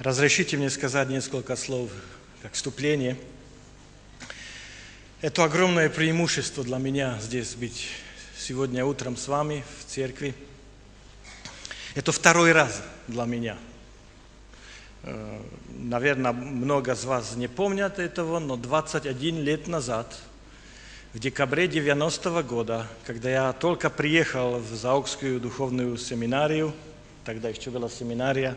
Разрешите мне сказать несколько слов как вступление. Это огромное преимущество для меня здесь быть сегодня утром с вами в церкви. Это второй раз для меня. Э, Наверное, много из вас не помнят этого, но 21 лет назад, в декабре 90 года, когда я только приехал в Заокскую духовную семинарию, тогда еще была семинария,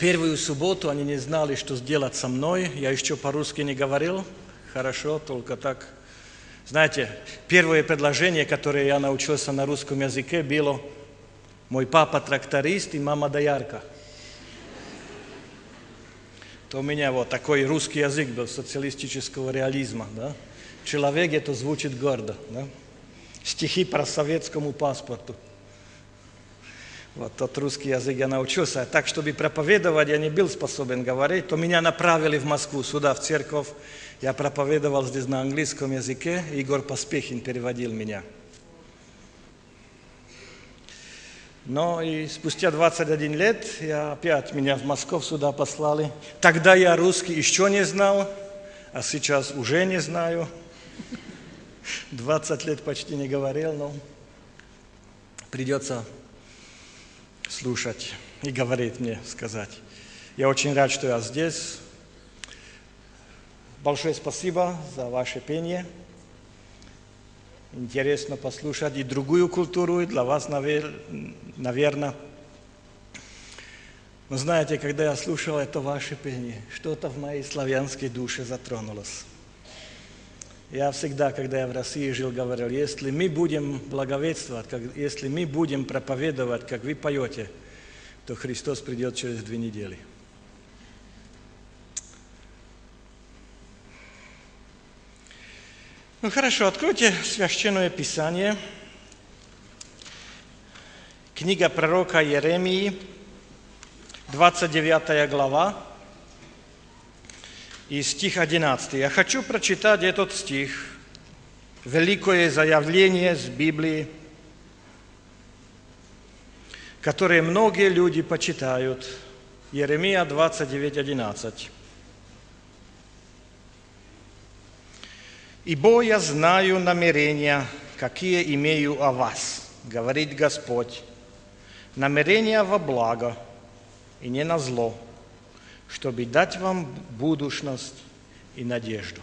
первую субботу они не знали, что сделать со мной, я еще по-русски не говорил, хорошо, только так. Знаете, первое предложение, которое я научился на русском языке, было «Мой папа тракторист и мама доярка». То у меня вот такой русский язык был социалистического реализма, да? Человек это звучит гордо, да? Стихи по советскому паспорту. Вот тот русский язык я научился. Так, чтобы проповедовать, я не был способен говорить, то меня направили в Москву, сюда, в церковь. Я проповедовал здесь на английском языке, Игорь Поспехин переводил меня. Но и спустя 21 лет я опять меня в Москву сюда послали. Тогда я русский еще не знал, а сейчас уже не знаю. 20 лет почти не говорил, но придется слушать и говорить мне, сказать. Я очень рад, что я здесь. Большое спасибо за ваше пение. Интересно послушать и другую культуру, и для вас, наверное. Но знаете, когда я слушал это ваше пение, что-то в моей славянской душе затронулось. Я всегда, когда я в России жил, говорил, если мы будем благовествовать, как, если мы будем проповедовать, как вы поете, то Христос придет через две недели. Ну хорошо, откройте Священное Писание. Книга пророка Еремии, 29 глава и стих 11. Я хочу прочитать этот стих, великое заявление с Библии, которое многие люди почитают. Еремия 29, 11. «Ибо я знаю намерения, какие имею о вас, говорит Господь, намерения во благо и не на зло, чтобы дать вам будущность и надежду.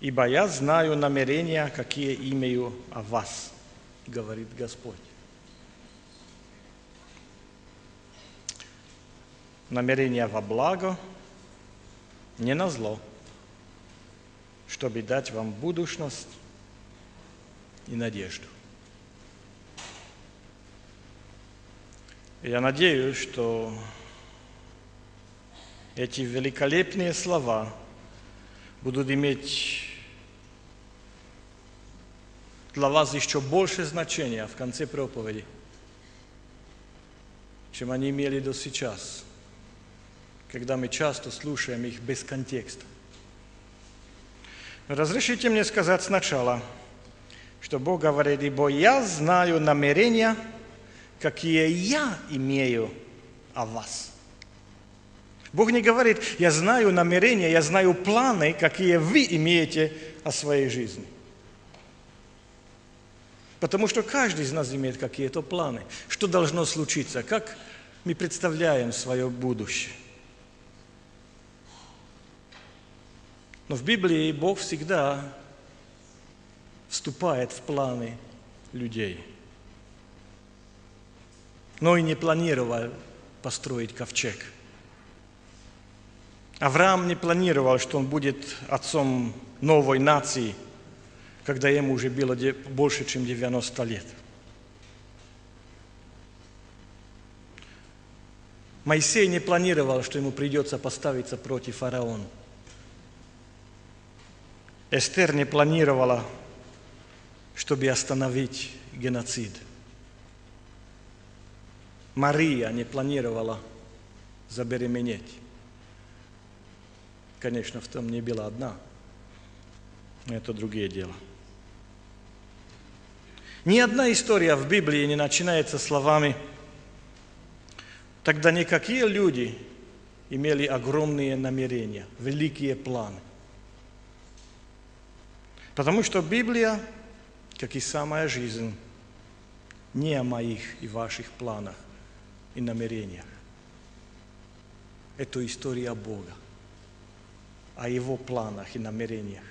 Ибо я знаю намерения, какие имею о вас, говорит Господь. Намерения во благо, не на зло, чтобы дать вам будущность и надежду. Я надеюсь, что эти великолепные слова будут иметь для вас еще больше значения в конце проповеди, чем они имели до сейчас, когда мы часто слушаем их без контекста. Разрешите мне сказать сначала, что Бог говорит, ибо я знаю намерения – какие я имею о вас. Бог не говорит, я знаю намерения, я знаю планы, какие вы имеете о своей жизни. Потому что каждый из нас имеет какие-то планы. Что должно случиться? Как мы представляем свое будущее? Но в Библии Бог всегда вступает в планы людей – но и не планировал построить ковчег. Авраам не планировал, что он будет отцом новой нации, когда ему уже было больше, чем 90 лет. Моисей не планировал, что ему придется поставиться против фараона. Эстер не планировала, чтобы остановить геноцид – Мария не планировала забеременеть. Конечно, в том не была одна. Но это другое дело. Ни одна история в Библии не начинается словами «Тогда никакие люди имели огромные намерения, великие планы». Потому что Библия, как и самая жизнь, не о моих и ваших планах и намерениях. Это история Бога, о Его планах и намерениях.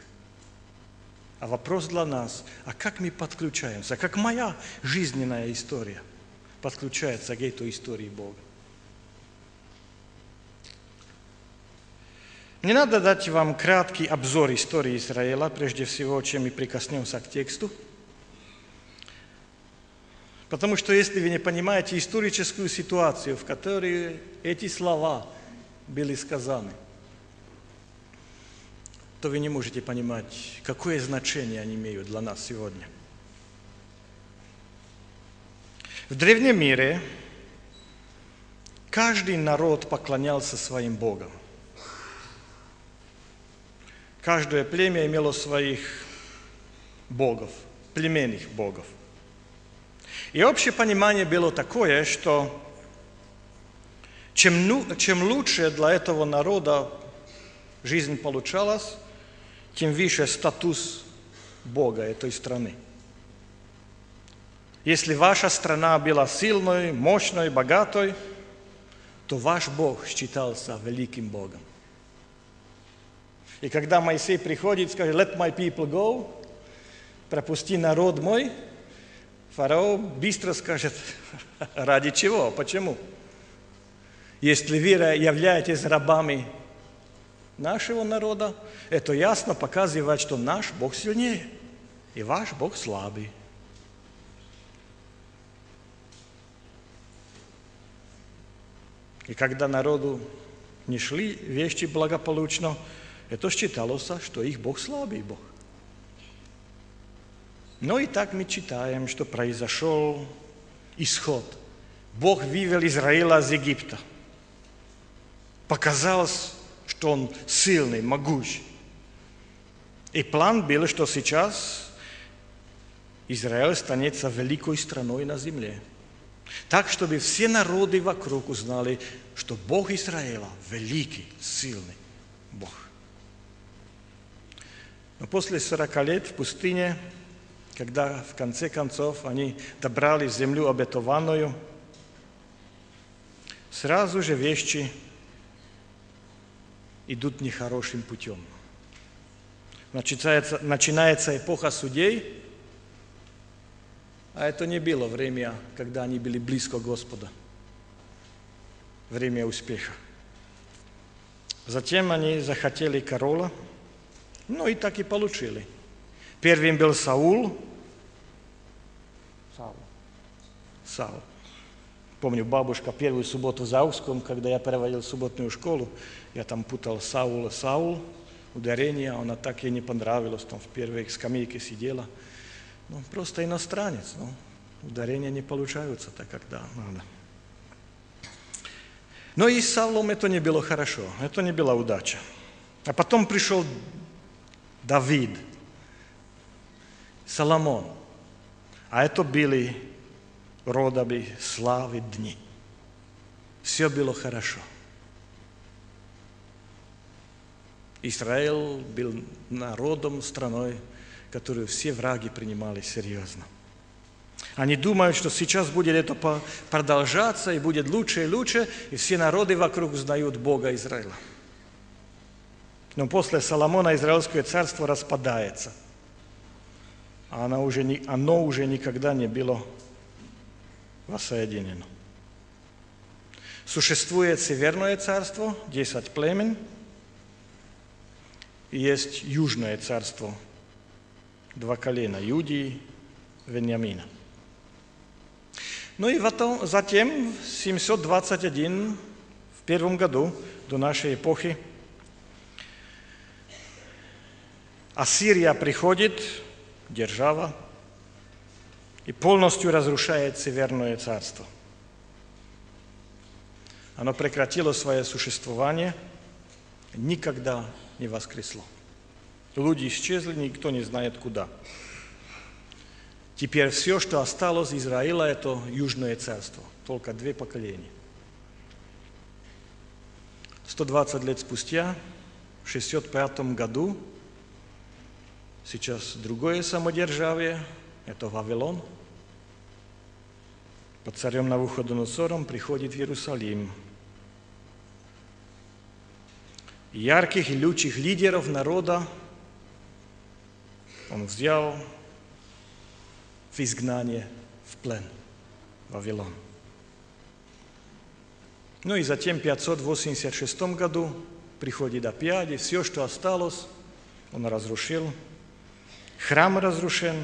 А вопрос для нас, а как мы подключаемся, как моя жизненная история подключается к этой истории Бога? Не надо дать вам краткий обзор истории Израиля, прежде всего, чем мы прикоснемся к тексту. Потому что если вы не понимаете историческую ситуацию, в которой эти слова были сказаны, то вы не можете понимать, какое значение они имеют для нас сегодня. В древнем мире каждый народ поклонялся своим богам. Каждое племя имело своих богов, племенных богов. И общее понимание было такое, что чем, чем лучше для этого народа жизнь получалась, тем выше статус Бога этой страны. Если ваша страна была сильной, мощной, богатой, то ваш Бог считался великим Богом. И когда Моисей приходит скажет, let my people go, пропусти народ мой, фараон быстро скажет, ради чего, почему? Если вы являетесь рабами нашего народа, это ясно показывает, что наш Бог сильнее, и ваш Бог слабый. И когда народу не шли вещи благополучно, это считалось, что их Бог слабый Бог. Но и так мы читаем, что произошел исход. Бог вывел Израиля из Египта. Показалось, что он сильный, могущий. И план был, что сейчас Израиль станет великой страной на земле. Так, чтобы все народы вокруг узнали, что Бог Израиля великий, сильный Бог. Но после 40 лет в пустыне, когда в конце концов они добрали землю обетованную, сразу же вещи идут нехорошим путем. Начинается, начинается эпоха судей, а это не было время, когда они были близко к Господу. Время успеха. Затем они захотели короля – ну и так и получили. Первым был. Саул. Саул. Помню, бабушка первую субботу в Зауском, когда я проводил субботную школу, я там путал Саул и Саул, ударение, она так ей не понравилось, там в первой скамейке сидела. Ну, просто иностранец, ну, ударения не получаются так, когда надо. Но и с Саулом это не было хорошо, это не была удача. А потом пришел Давид, Соломон. А это были родами славы дни. Все было хорошо. Израиль был народом, страной, которую все враги принимали серьезно. Они думают, что сейчас будет это продолжаться, и будет лучше и лучше, и все народы вокруг узнают Бога Израиля. Но после Соломона Израильское царство распадается. А оно уже, оно уже никогда не было воссоединено. Существует Северное царство, 10 племен, и есть Южное царство, два колена, Юдии, Вениамина. Ну и затем, 721, в первом году до нашей эпохи, Ассирия приходит, держава, и полностью разрушает Северное царство. Оно прекратило свое существование, никогда не воскресло. Люди исчезли, никто не знает куда. Теперь все, что осталось Израиля, это Южное царство. Только две поколения. 120 лет спустя, в 65 году, сейчас другое самодержавие, это Вавилон, под царем Навуходоносором приходит в Иерусалим. Ярких и лучших лидеров народа он взял в изгнание, в плен, в Вавилон. Ну и затем в 586 году приходит опять, и все, что осталось, он разрушил. Храм разрушен,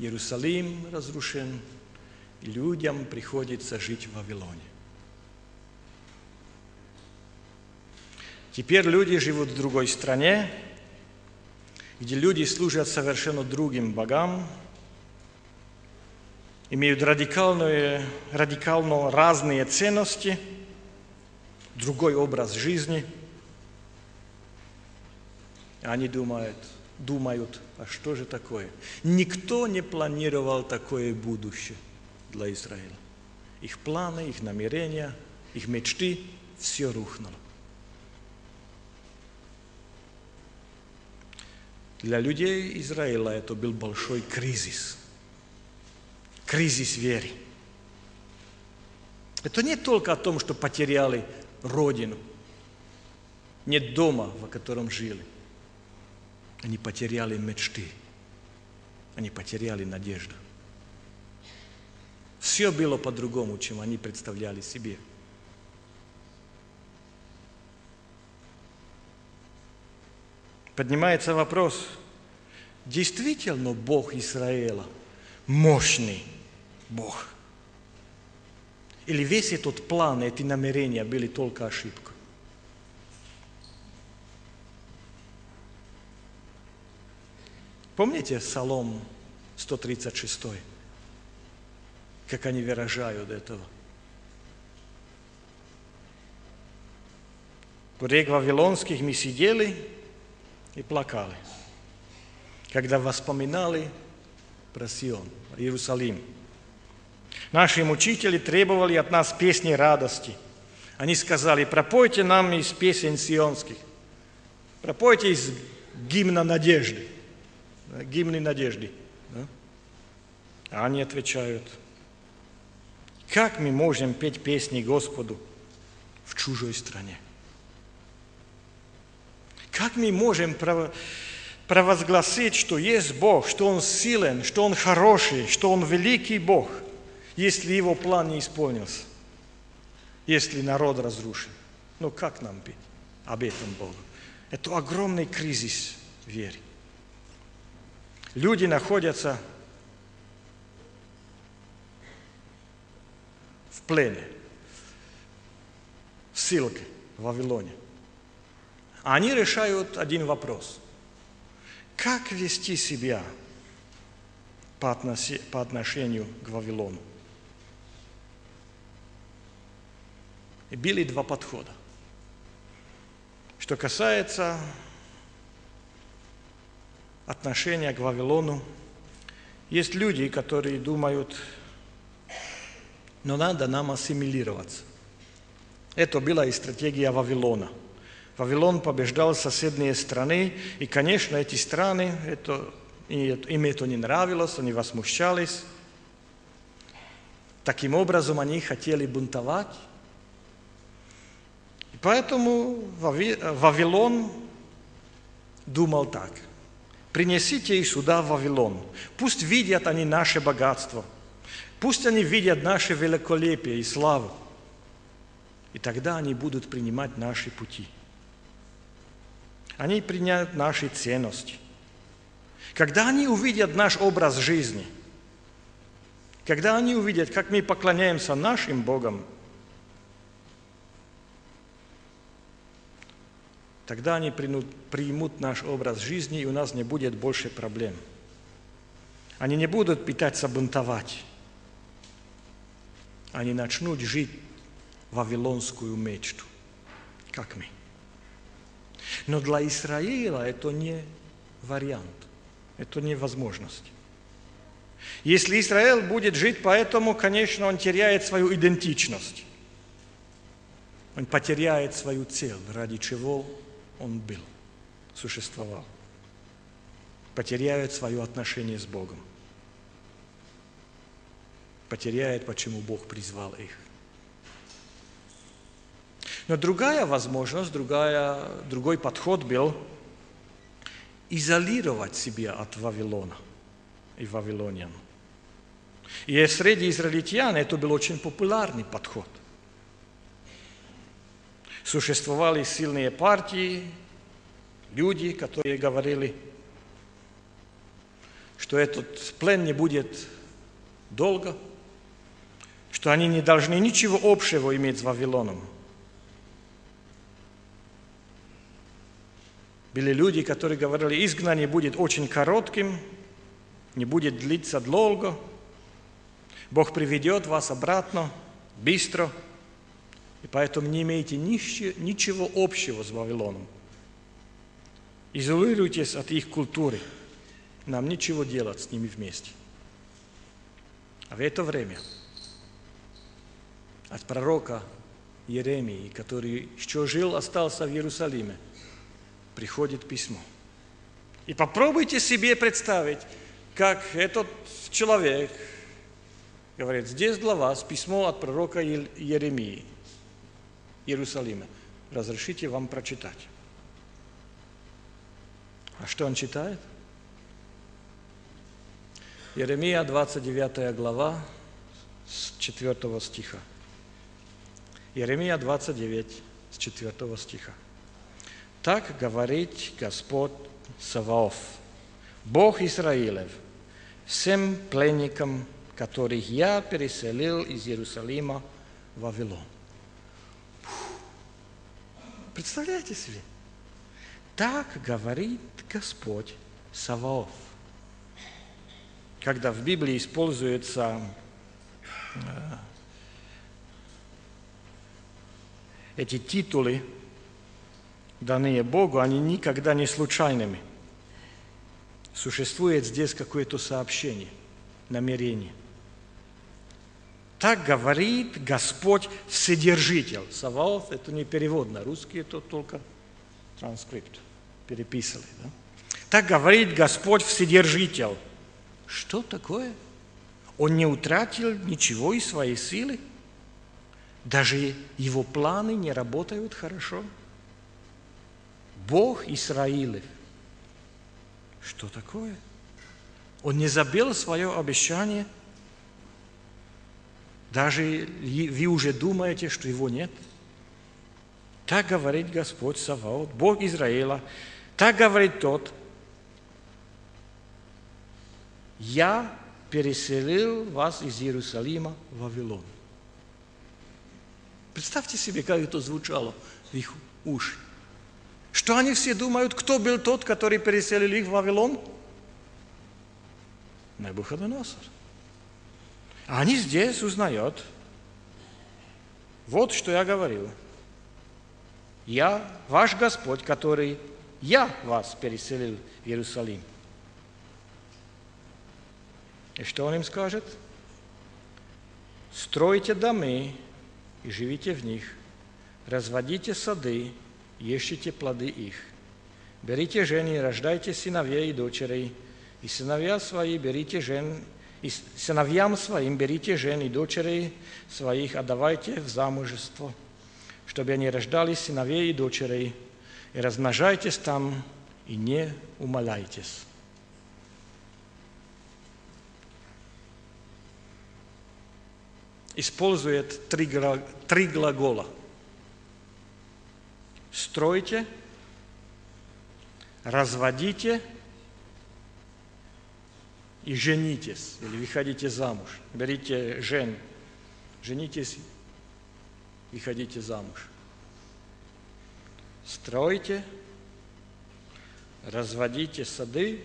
Иерусалим разрушен, и людям приходится жить в Вавилоне. Теперь люди живут в другой стране, где люди служат совершенно другим богам, имеют радикальные, радикально разные ценности, другой образ жизни. Они думают, думают, а что же такое? Никто не планировал такое будущее для Израиля. Их планы, их намерения, их мечты, все рухнуло. Для людей Израиля это был большой кризис – кризис веры. Это не только о том, что потеряли родину, нет дома, в котором жили. Они потеряли мечты, они потеряли надежду. Все было по-другому, чем они представляли себе. Поднимается вопрос, действительно Бог Израиля мощный – Бог. Или весь этот план, эти намерения были только ошибкой. Помните Псалом 136? Как они выражают этого? В рек Вавилонских мы сидели и плакали, когда воспоминали про Сион, Иерусалим – Наши мучители требовали от нас песни радости. Они сказали, пропойте нам из песен сионских, пропойте из гимна надежды, гимны надежды. Да? А они отвечают, как мы можем петь песни Господу в чужой стране? Как мы можем провозгласить, что есть Бог, что Он силен, что Он хороший, что Он великий Бог – если его план не исполнился, если народ разрушен. Ну как нам петь об этом Богу? Это огромный кризис веры. Люди находятся в плене, в ссылке в Вавилоне. Они решают один вопрос. Как вести себя по отношению к Вавилону? были два подхода. Что касается отношения к Вавилону, есть люди, которые думают, но надо нам ассимилироваться. Это была и стратегия Вавилона. Вавилон побеждал соседние страны, и, конечно, эти страны, это, им это не нравилось, они возмущались. Таким образом, они хотели бунтовать, Поэтому Вавилон думал так. Принесите их сюда в Вавилон. Пусть видят они наше богатство. Пусть они видят наше великолепие и славу. И тогда они будут принимать наши пути. Они принимают наши ценности. Когда они увидят наш образ жизни, когда они увидят, как мы поклоняемся нашим Богам – Тогда они примут наш образ жизни, и у нас не будет больше проблем. Они не будут пытаться бунтовать. Они начнут жить вавилонскую мечту, как мы. Но для Израиля это не вариант, это не возможность. Если Израиль будет жить поэтому, конечно, он теряет свою идентичность. Он потеряет свою цель, ради чего он был, существовал. Потеряет свое отношение с Богом. Потеряет, почему Бог призвал их. Но другая возможность, другая, другой подход был изолировать себя от Вавилона и вавилонян. И среди израильтян это был очень популярный подход. Существовали сильные партии, люди, которые говорили, что этот плен не будет долго, что они не должны ничего общего иметь с Вавилоном – Были люди, которые говорили, изгнание будет очень коротким, не будет длиться долго. Бог приведет вас обратно быстро, поэтому не имеете ничего общего с Вавилоном. Изолируйтесь от их культуры. Нам ничего делать с ними вместе. А в это время от пророка Еремии, который еще жил, остался в Иерусалиме – приходит письмо. И попробуйте себе представить, как этот человек говорит, здесь для вас письмо от пророка Еремии, Иерусалима. Разрешите вам прочитать. А что он читает? Еремия, 29 глава, с 4 стиха. Еремия 29, с 4 стиха. Так говорит Господь Саваоф, Бог Израилев, всем пленникам, которых я переселил из Иерусалима в Вавилон. Представляете себе? Так говорит Господь Саваоф. Когда в Библии используются э, эти титулы, данные Богу, они никогда не случайными. Существует здесь какое-то сообщение, намерение. Так говорит Господь Вседержитель. Саваоф – это не перевод на русский, это только транскрипт, переписали. Да? Так говорит Господь Вседержитель. Что такое? Он не утратил ничего из своей силы? Даже его планы не работают хорошо – Бог Израилев. Что такое? Он не забил свое обещание. Даже вы уже думаете, что его нет. Так говорит Господь Саваот, Бог Израиля. Так говорит тот, я переселил вас из Иерусалима в Вавилон. Представьте себе, как это звучало в их уши. Что они все думают, кто был тот, который переселил их в Вавилон? Набуходоносор. А они здесь узнают, вот что я говорил. Я ваш Господь, который я вас переселил в Иерусалим. И что он им скажет? Стройте домы и живите в них, разводите сады ешьте плоды их. Берите жен и рождайте сыновей и дочерей, и сыновья свои берите жен, и сыновьям своим берите жен и дочерей своих, отдавайте в замужество, чтобы они рождали сыновей и дочерей, и размножайтесь там, и не умоляйтесь. Использует три, три глагола – стройте, разводите и женитесь, или выходите замуж. Берите жен, женитесь, выходите замуж. Стройте, разводите сады,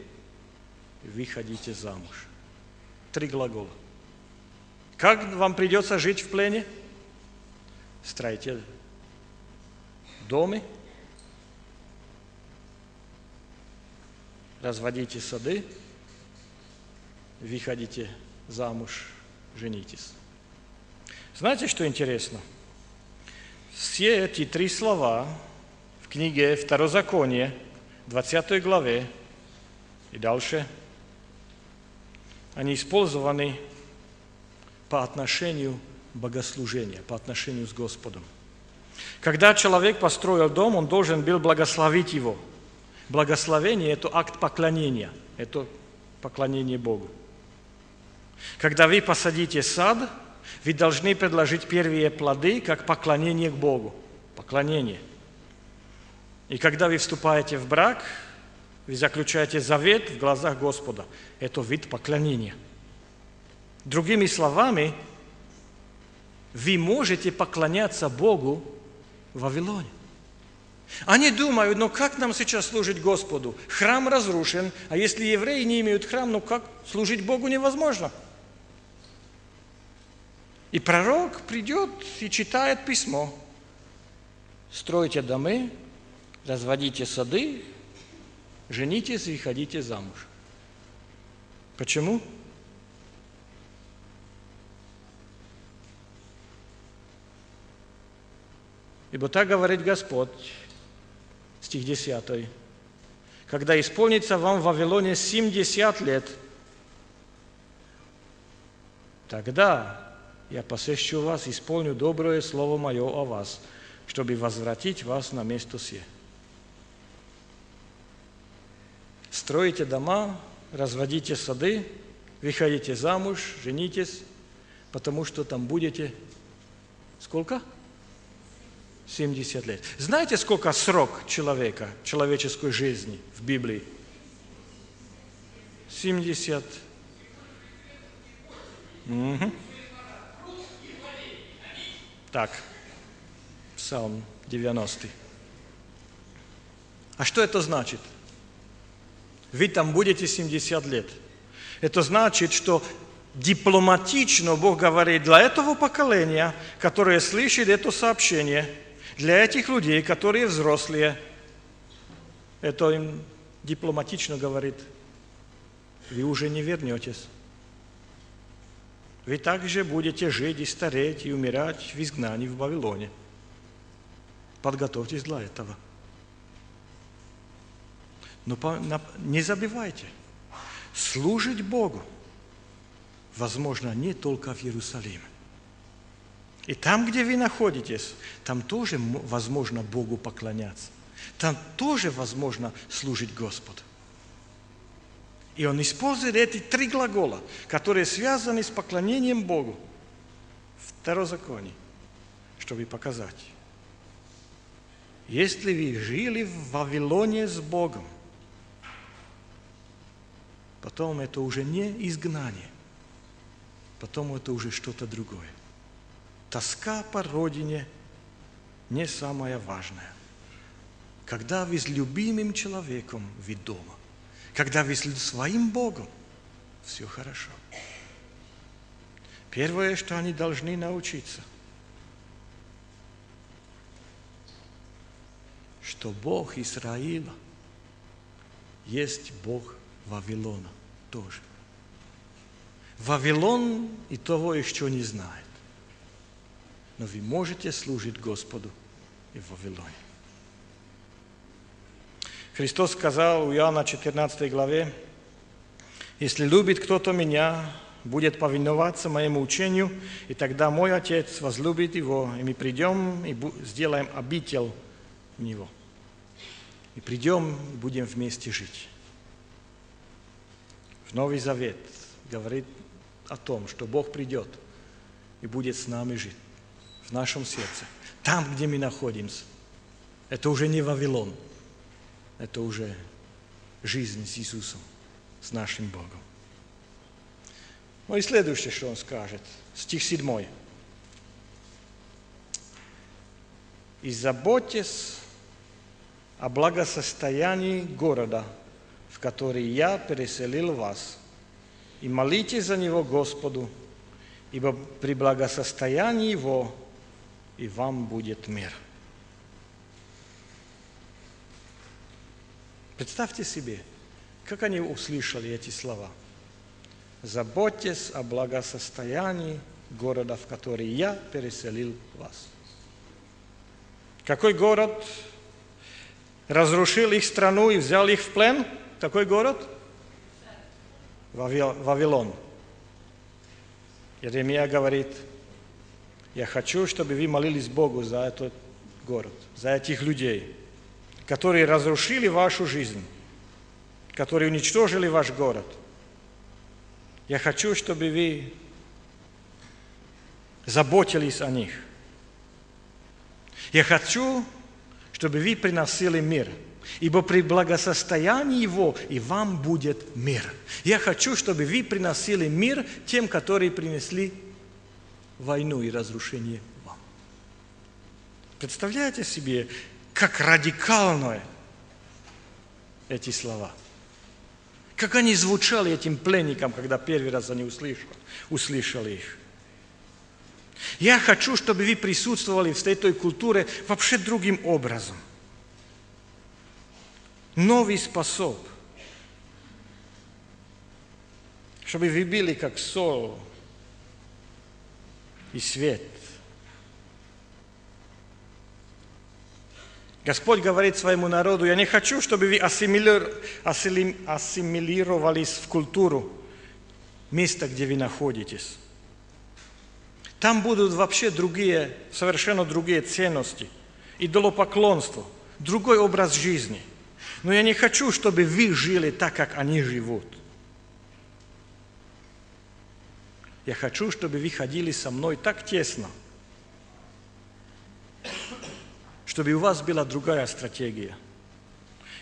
выходите замуж. Три глагола. Как вам придется жить в плене? Стройте доме, разводите сады, выходите замуж, женитесь. Знаете, что интересно? Все эти три слова в книге Второзаконие, 20 главе и дальше, они использованы по отношению богослужения, по отношению с Господом. Когда человек построил дом, он должен был благословить его. Благословение – это акт поклонения, это поклонение Богу. Когда вы посадите сад, вы должны предложить первые плоды как поклонение к Богу. Поклонение. И когда вы вступаете в брак, вы заключаете завет в глазах Господа. Это вид поклонения. Другими словами, вы можете поклоняться Богу в Вавилоне. Они думают, ну как нам сейчас служить Господу? Храм разрушен, а если евреи не имеют храм, ну как служить Богу невозможно? И пророк придет и читает письмо. Стройте дома, разводите сады, женитесь и ходите замуж. Почему? Ибо так говорит Господь, стих 10. Когда исполнится вам в Вавилоне 70 лет, тогда я посещу вас, исполню доброе слово мое о вас, чтобы возвратить вас на место сие. Строите дома, разводите сады, выходите замуж, женитесь, потому что там будете сколько? 70 лет. Знаете, сколько срок человека, человеческой жизни в Библии? 70. Угу. Так, Псалм 90. А что это значит? Вы там будете 70 лет. Это значит, что дипломатично Бог говорит для этого поколения, которое слышит это сообщение – для этих людей, которые взрослые, это им дипломатично говорит, вы уже не вернетесь. Вы также будете жить и стареть и умирать в изгнании в Вавилоне. Подготовьтесь для этого. Но не забывайте, служить Богу возможно не только в Иерусалиме. И там, где вы находитесь, там тоже возможно Богу поклоняться. Там тоже возможно служить Господу. И он использует эти три глагола, которые связаны с поклонением Богу. Второзаконие, чтобы показать. Если вы жили в Вавилоне с Богом, потом это уже не изгнание, потом это уже что-то другое тоска по родине не самое важное. Когда вы с любимым человеком вы дома, когда вы с своим Богом, все хорошо. Первое, что они должны научиться, что Бог Израиля есть Бог Вавилона тоже. Вавилон и того еще не знает но вы можете служить Господу и в Вавилоне. Христос сказал у Иоанна 14 главе, «Если любит кто-то меня, будет повиноваться моему учению, и тогда мой Отец возлюбит его, и мы придем и сделаем обитель в него. И придем и будем вместе жить». В Новый Завет говорит о том, что Бог придет и будет с нами жить в нашем сердце, там, где мы находимся. Это уже не Вавилон, это уже жизнь с Иисусом, с нашим Богом. Ну и следующее, что он скажет, стих 7. «И заботьтесь о благосостоянии города, в который я переселил вас, и молитесь за него Господу, ибо при благосостоянии его и вам будет мир. Представьте себе, как они услышали эти слова. заботьтесь о благосостоянии города, в который я переселил вас. Какой город разрушил их страну и взял их в плен? Какой город? Вавилон. Иеремия говорит, я хочу, чтобы вы молились Богу за этот город, за этих людей, которые разрушили вашу жизнь, которые уничтожили ваш город. Я хочу, чтобы вы заботились о них. Я хочу, чтобы вы приносили мир, ибо при благосостоянии его и вам будет мир. Я хочу, чтобы вы приносили мир тем, которые принесли войну и разрушение вам. Представляете себе, как радикальные эти слова. Как они звучали этим пленникам, когда первый раз они услышали, услышали их. Я хочу, чтобы вы присутствовали в этой культуре вообще другим образом. Новый способ. Чтобы вы были как соль и свет. Господь говорит своему народу, я не хочу, чтобы вы ассимилировались в культуру места, где вы находитесь. Там будут вообще другие, совершенно другие ценности, идолопоклонство, другой образ жизни. Но я не хочу, чтобы вы жили так, как они живут. Я хочу, чтобы вы ходили со мной так тесно, чтобы у вас была другая стратегия.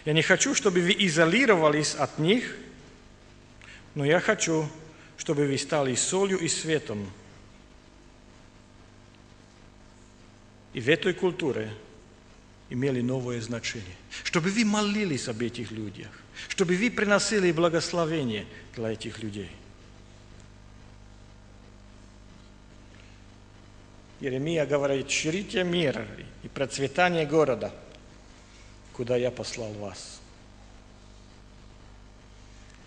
Я не хочу, чтобы вы изолировались от них, но я хочу, чтобы вы стали солью и светом – и в этой культуре имели новое значение. Чтобы вы молились об этих людях, чтобы вы приносили благословение для этих людей. Иеремия говорит, ширите мир и процветание города, куда я послал вас.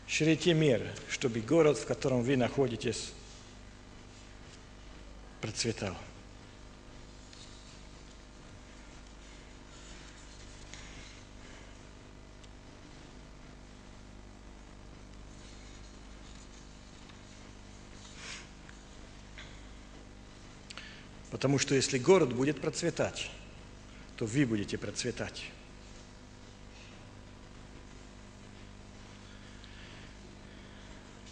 Ширите мир, чтобы город, в котором вы находитесь, процветал. Потому что если город будет процветать, то вы будете процветать.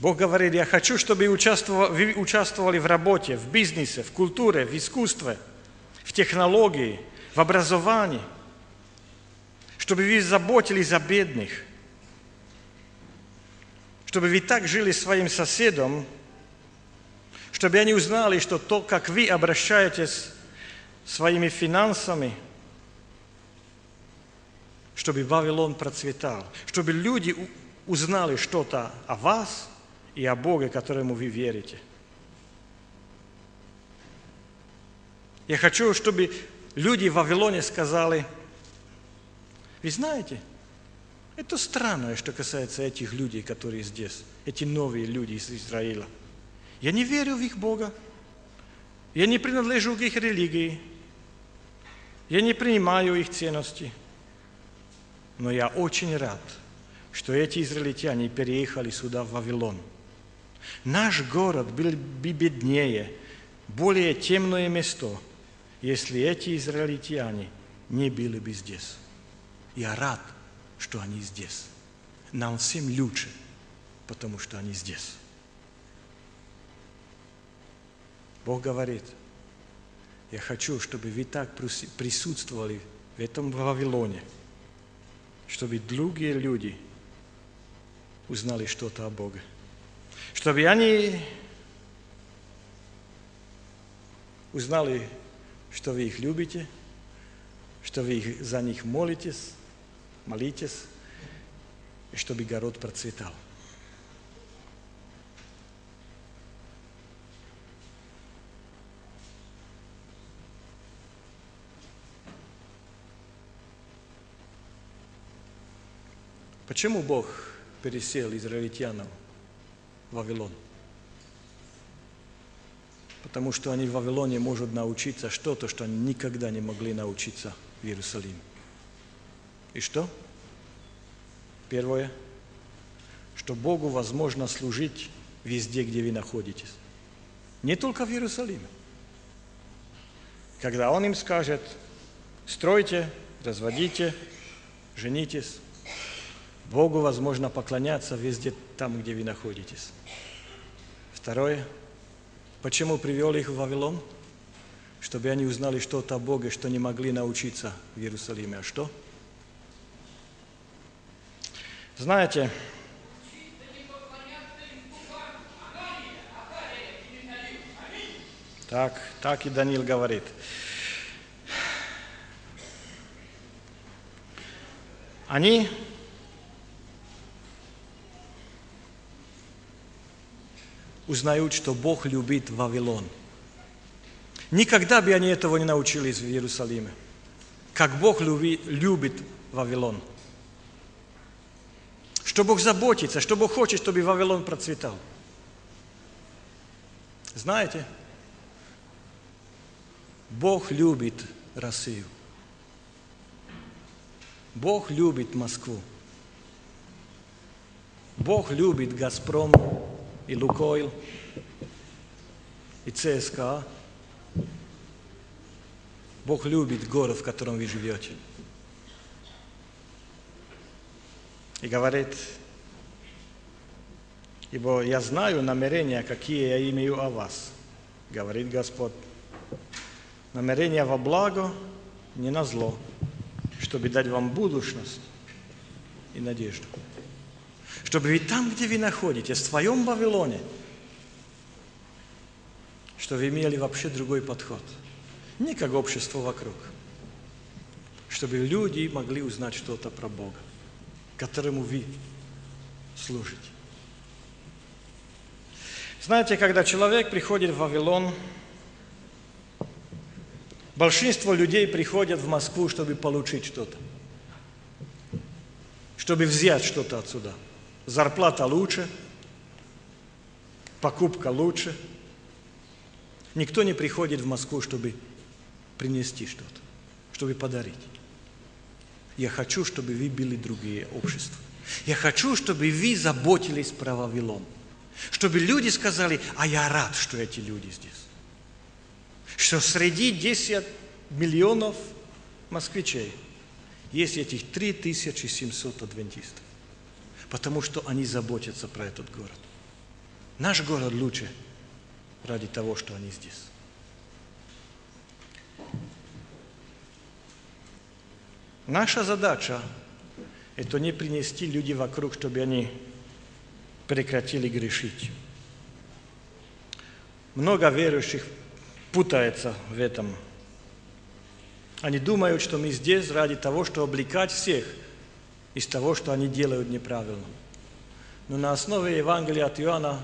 Бог говорит, я хочу, чтобы вы участвовали в работе, в бизнесе, в культуре, в искусстве, в технологии, в образовании, чтобы вы заботились о бедных, чтобы вы так жили своим соседом, чтобы они узнали, что то, как вы обращаетесь своими финансами, чтобы Вавилон процветал, чтобы люди узнали что-то о вас и о Боге, которому вы верите. Я хочу, чтобы люди в Вавилоне сказали, вы знаете, это странное, что касается этих людей, которые здесь, эти новые люди из Израиля – я не верю в их Бога. Я не принадлежу к их религии. Я не принимаю их ценности. Но я очень рад, что эти израильтяне переехали сюда, в Вавилон. Наш город был бы беднее, более темное место, если эти израильтяне не были бы здесь. Я рад, что они здесь. Нам всем лучше, потому что они здесь. Бог говорит, я хочу, чтобы вы так присутствовали в этом Вавилоне, чтобы другие люди узнали что-то о Боге. Чтобы они узнали, что вы их любите, что вы за них молитесь, молитесь, и чтобы город процветал. Почему Бог пересел израильтянам в Вавилон? Потому что они в Вавилоне могут научиться что-то, что они никогда не могли научиться в Иерусалиме. И что? Первое, что Богу возможно служить везде, где вы находитесь. Не только в Иерусалиме. Когда Он им скажет, стройте, разводите, женитесь, Богу возможно поклоняться везде там, где вы находитесь. Второе, почему привел их в Вавилон? Чтобы они узнали что-то о Боге, что не могли научиться в Иерусалиме. А что? Знаете, так, так и Даниил говорит. Они узнают, что Бог любит Вавилон. Никогда бы они этого не научились в Иерусалиме. Как Бог люби, любит Вавилон. Что Бог заботится, что Бог хочет, чтобы Вавилон процветал. Знаете, Бог любит Россию. Бог любит Москву. Бог любит Газпром и Лукойл, и ЦСКА. Бог любит город, в котором вы живете. И говорит, ибо я знаю намерения, какие я имею о вас, говорит Господь. Намерения во благо, не на зло, чтобы дать вам будущность и надежду. Чтобы вы там, где вы находитесь, в своем Вавилоне, что вы имели вообще другой подход. Не как общество вокруг. Чтобы люди могли узнать что-то про Бога, которому вы служите. Знаете, когда человек приходит в Вавилон, большинство людей приходят в Москву, чтобы получить что-то, чтобы взять что-то отсюда. Зарплата лучше, покупка лучше. Никто не приходит в Москву, чтобы принести что-то, чтобы подарить. Я хочу, чтобы вы были другие общества. Я хочу, чтобы вы заботились про Вавилон. Чтобы люди сказали, а я рад, что эти люди здесь. Что среди 10 миллионов москвичей есть этих 3700 адвентистов. Потому что они заботятся про этот город. Наш город лучше ради того, что они здесь. Наша задача – это не принести людей вокруг, чтобы они прекратили грешить. Много верующих путается в этом. Они думают, что мы здесь ради того, чтобы облекать всех из того, что они делают неправильно. Но на основе Евангелия от Иоанна,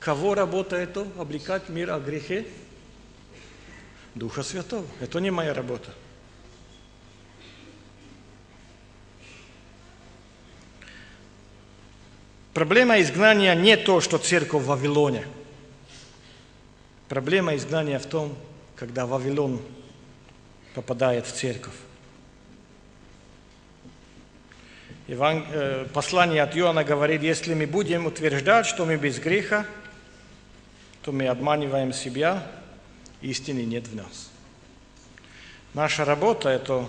кого работает это? Облекать мир о грехе? Духа Святого. Это не моя работа. Проблема изгнания не то, что церковь в Вавилоне. Проблема изгнания в том, когда Вавилон попадает в церковь. Еван... Э, послание от Иоанна говорит, если мы будем утверждать, что мы без греха, то мы обманываем себя, истины нет в нас. Наша работа – это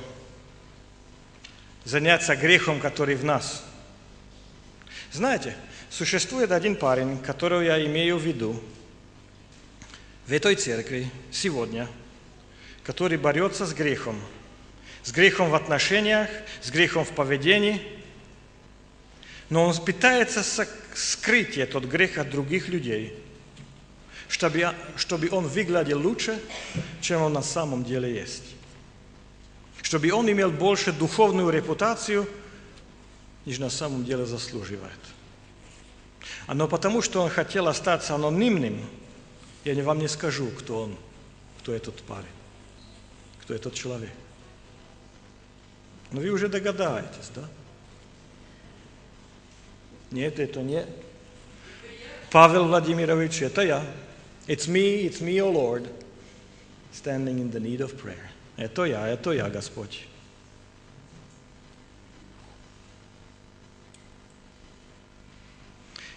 заняться грехом, который в нас – знаете, существует один парень, которого я имею в виду в этой церкви сегодня, который борется с грехом, с грехом в отношениях, с грехом в поведении, но он пытается скрыть этот грех от других людей, чтобы, чтобы он выглядел лучше, чем он на самом деле есть. Чтобы он имел больше духовную репутацию – ніж на самом деле заслуживает. Но потому, что он хотел остаться анонимным, я вам не скажу, кто он, кто этот парень, кто этот человек. Но вы уже догадаетесь, да? Нет, это не Павел Владимирович, это я. It's me, it's me, O Lord, standing in the need of prayer. Это я, это я, Господь.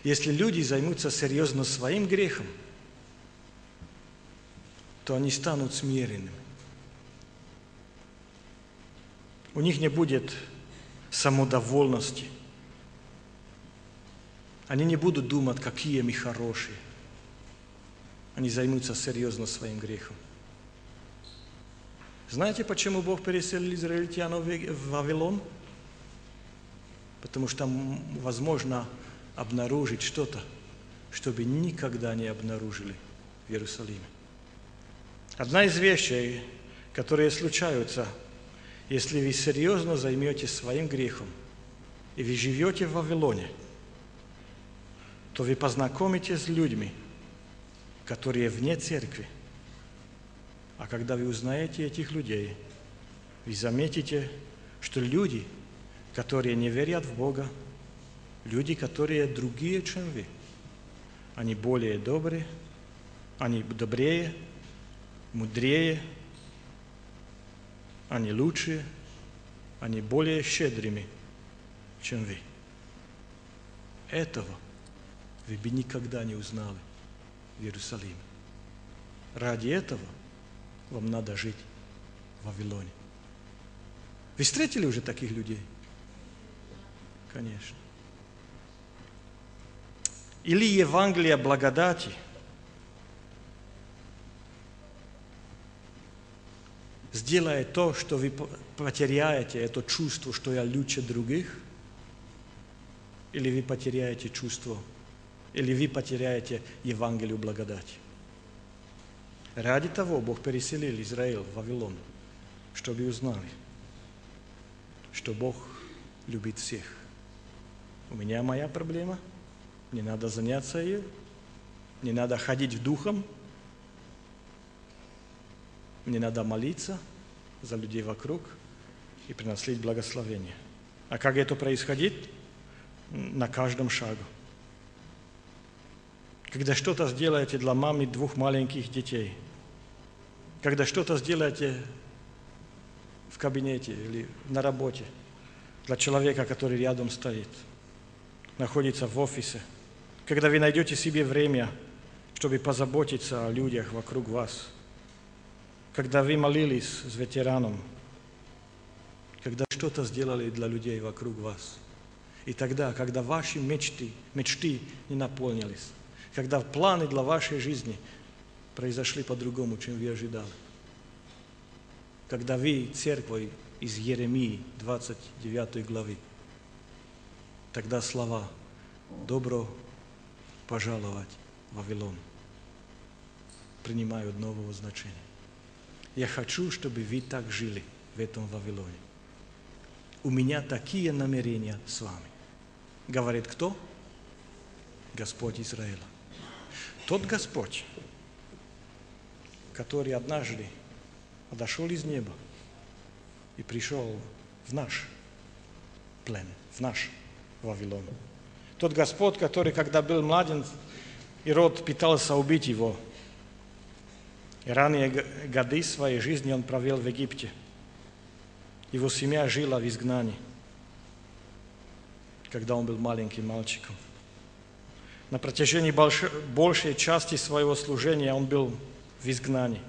Если люди займутся серьезно своим грехом, то они станут смиренными. У них не будет самодовольности. Они не будут думать, какие мы хорошие. Они займутся серьезно своим грехом. Знаете, почему Бог переселил израильтян в Вавилон? Потому что там возможно обнаружить что-то, что бы никогда не обнаружили в Иерусалиме. Одна из вещей, которые случаются, если вы серьезно займетесь своим грехом, и вы живете в Вавилоне, то вы познакомитесь с людьми, которые вне церкви. А когда вы узнаете этих людей, вы заметите, что люди, которые не верят в Бога, люди, которые другие, чем вы, они более добрые, они добрее, мудрее, они лучше, они более щедрыми, чем вы. Этого вы бы никогда не узнали в. Ради этого вам надо жить в Вавилоне. Вы встретили уже таких людей? Конечно. Или Евангелие благодати – сделая то, что вы потеряете это чувство, что я лучше других, или вы потеряете чувство, или вы потеряете Евангелию благодати. Ради того Бог переселил Израиль в Вавилон, чтобы узнали, что Бог любит всех. У меня моя проблема, не надо заняться ее, не надо ходить в духом – мне надо молиться за людей вокруг и приносить благословение. А как это происходит? На каждом шагу. Когда что-то сделаете для мамы двух маленьких детей, когда что-то сделаете в кабинете или на работе для человека, который рядом стоит, находится в офисе, когда вы найдете себе время, чтобы позаботиться о людях вокруг вас – когда вы молились с ветераном, когда что-то сделали для людей вокруг вас. И тогда, когда ваши мечты, мечты не наполнились, когда планы для вашей жизни произошли по-другому, чем вы ожидали. Когда вы церковь из Еремии 29 главы, тогда слова «Добро пожаловать в Вавилон» принимают нового значения. Я хочу, чтобы вы так жили в этом Вавилоне. У меня такие намерения с вами. Говорит кто? Господь Израиля. Тот Господь, который однажды подошел из неба и пришел в наш плен, в наш Вавилон. Тот Господь, который, когда был младен, Ирод пытался убить его – и ранние годы своей жизни он провел в Египте. Его семья жила в изгнании, когда он был маленьким мальчиком. На протяжении большей части своего служения он был в изгнании.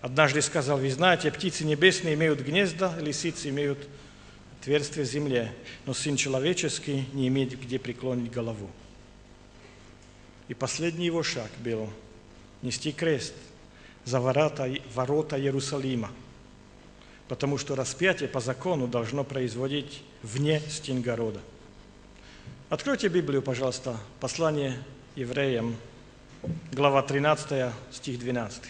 Однажды сказал, вы знаете, птицы небесные имеют гнезда, лисицы имеют отверстие в земле, но Сын Человеческий не имеет где преклонить голову. И последний его шаг был нести крест – за ворота, ворота Иерусалима, потому что распятие по закону должно производить вне стен города. Откройте Библию, пожалуйста, послание евреям, глава 13, стих 12.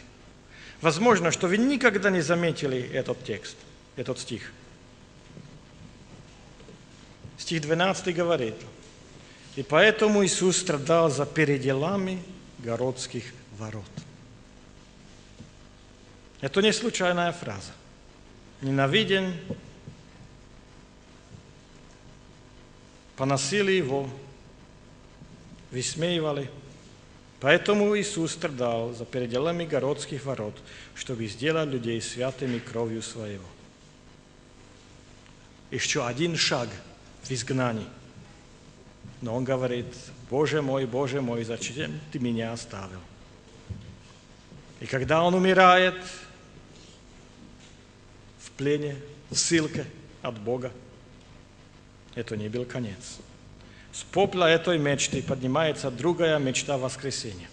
Возможно, что вы никогда не заметили этот текст, этот стих. Стих 12 говорит, «И поэтому Иисус страдал за переделами городских ворот». Это не случайная фраза. Ненавиден, поносили его, высмеивали, Поэтому Иисус страдал за пределами городских ворот, чтобы сделать людей святыми кровью Своего. Еще один шаг в изгнании. Но он говорит, Боже мой, Боже мой, зачем ты меня оставил? И когда он умирает в плене, в ссылке от Бога, это не был конец. С попла этой мечты поднимается другая мечта воскресения.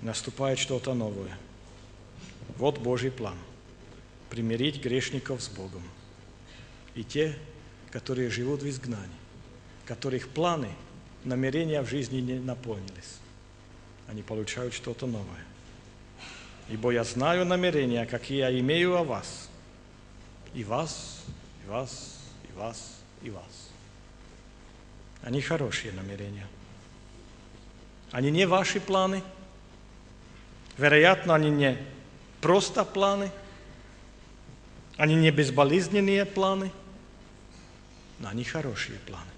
Наступает что-то новое. Вот Божий план. Примирить грешников с Богом. И те, которые живут в изгнании, которых планы, намерения в жизни не наполнились. Они получают что-то новое. Ибо я знаю намерения, какие я имею о вас. И вас, и вас, и вас, и вас. Они хорошие намерения. Они не ваши планы. Вероятно, они не просто планы. Они не безболезненные планы. Но они хорошие планы.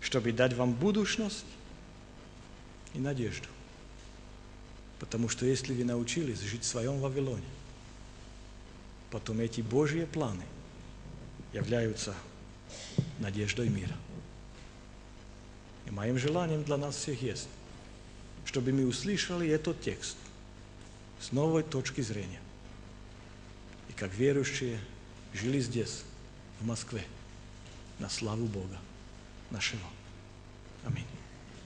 Чтобы дать вам будущность и надежду. Потому что если вы научились жить в своем Вавилоне, потом эти Божьи планы являются надеждой мира. И моим желанием для нас всех есть, чтобы мы услышали этот текст с новой точки зрения. И как верующие жили здесь, в Москве, на славу Бога нашего.